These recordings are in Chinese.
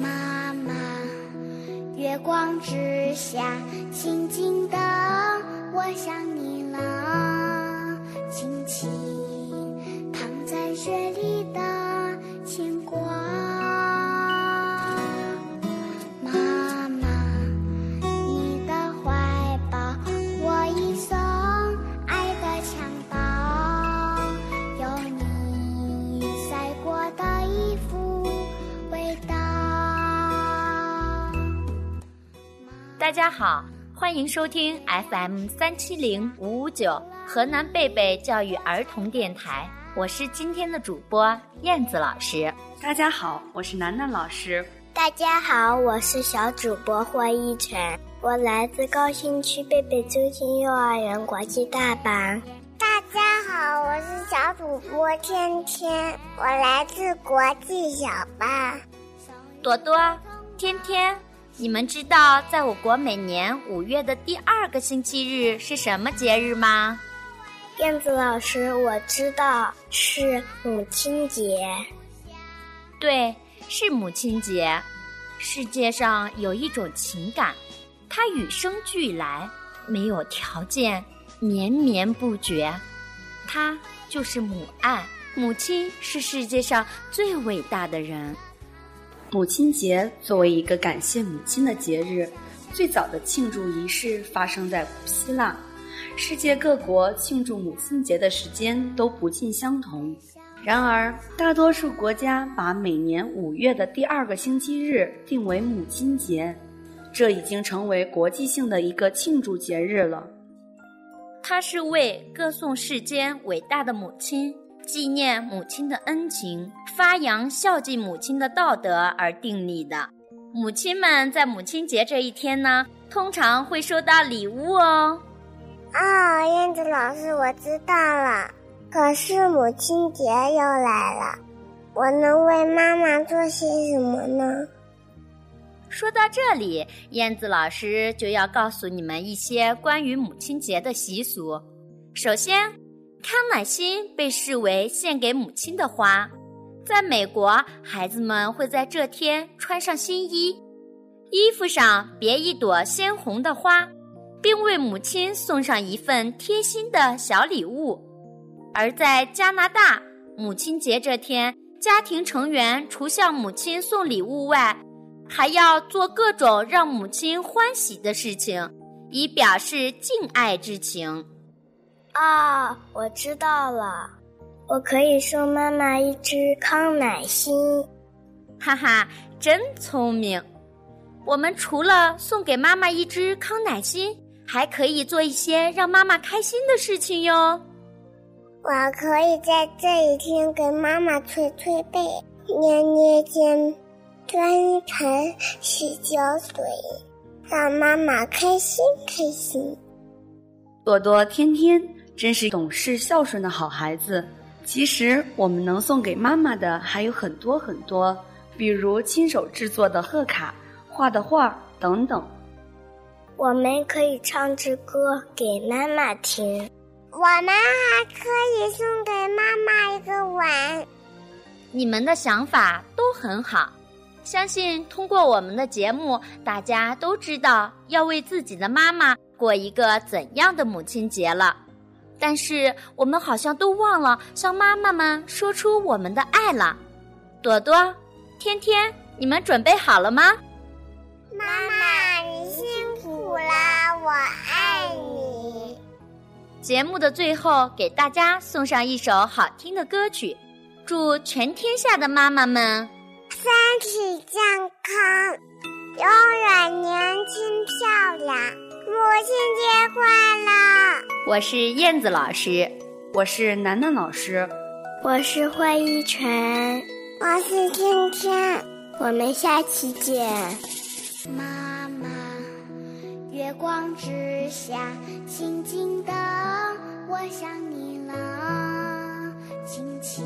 妈妈，月光之下，静静的，我想你了，轻轻躺在雪里的家好，欢迎收听 FM 三七零五五九河南贝贝教育儿童电台，我是今天的主播燕子老师。大家好，我是楠楠老师。大家好，我是小主播霍一晨，我来自高新区贝贝中心幼儿园国际大班。大家好，我是小主播天天，我来自国际小班。朵朵、天天，你们知道在我国每年五月的第二个星期日是什么节日吗？燕子老师，我知道是母亲节。对，是母亲节。世界上有一种情感，它与生俱来，没有条件，绵绵不绝。它就是母爱。母亲是世界上最伟大的人。母亲节作为一个感谢母亲的节日，最早的庆祝仪式发生在古希腊。世界各国庆祝母亲节的时间都不尽相同。然而，大多数国家把每年五月的第二个星期日定为母亲节，这已经成为国际性的一个庆祝节日了。它是为歌颂世间伟大的母亲、纪念母亲的恩情、发扬孝敬母亲的道德而订立的。母亲们在母亲节这一天呢，通常会收到礼物哦。哦，燕子老师，我知道了。可是母亲节又来了，我能为妈妈做些什么呢？说到这里，燕子老师就要告诉你们一些关于母亲节的习俗。首先，康乃馨被视为献给母亲的花，在美国，孩子们会在这天穿上新衣，衣服上别一朵鲜红的花，并为母亲送上一份贴心的小礼物。而在加拿大，母亲节这天，家庭成员除向母亲送礼物外，还要做各种让母亲欢喜的事情，以表示敬爱之情。啊，我知道了，我可以送妈妈一只康乃馨。哈哈，真聪明！我们除了送给妈妈一只康乃馨，还可以做一些让妈妈开心的事情哟。我可以在这一天给妈妈捶捶背、捏捏肩、端一盆洗脚水，让妈妈开心开心。朵朵、天天真是懂事孝顺的好孩子。其实我们能送给妈妈的还有很多很多，比如亲手制作的贺卡、画的画等等。我们可以唱支歌给妈妈听。我们还可以送给妈妈一个吻。你们的想法都很好，相信通过我们的节目，大家都知道要为自己的妈妈过一个怎样的母亲节了。但是我们好像都忘了向妈妈们说出我们的爱了。朵朵、天天，你们准备好了吗？妈妈，你辛苦了，我爱你。节目的最后，给大家送上一首好听的歌曲，祝全天下的妈妈们身体健康，永远年轻漂亮。母亲节快乐！我是燕子老师，我是楠楠老师，我是惠一晨，我是天天。我们下期见。妈妈，月光之下，静静的，我想你了，轻轻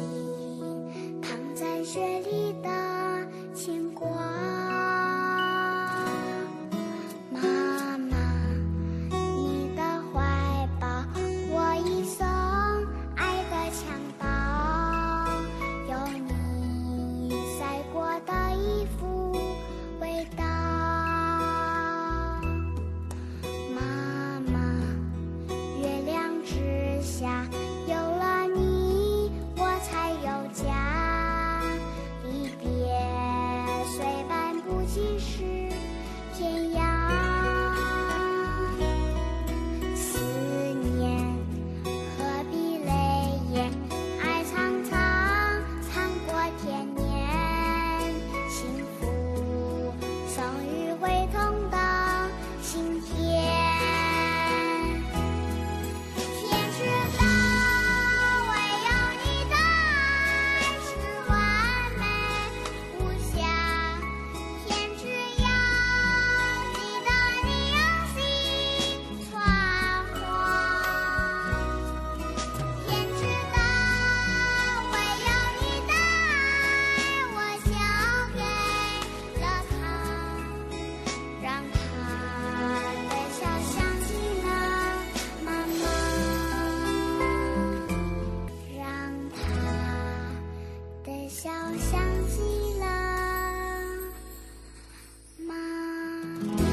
妈。